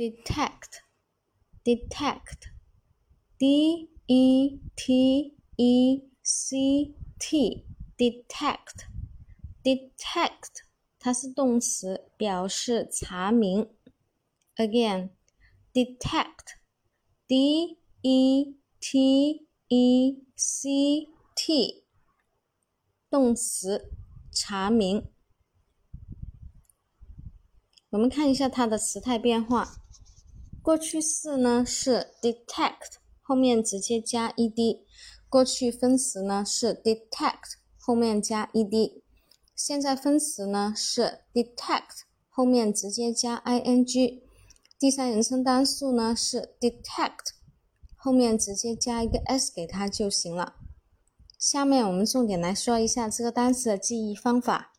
detect，detect，d e t e c t，detect，detect，它是动词，表示查明。Again，detect，d e t e c t，动词，查明。我们看一下它的时态变化。 过去式呢是 detect，后面直接加 ed；过去分词呢是 detect，后面加 ed；现在分词呢是 detect，后面直接加 ing；第三人称单数呢是 detect，后面直接加一个 s 给它就行了。下面我们重点来说一下这个单词的记忆方法。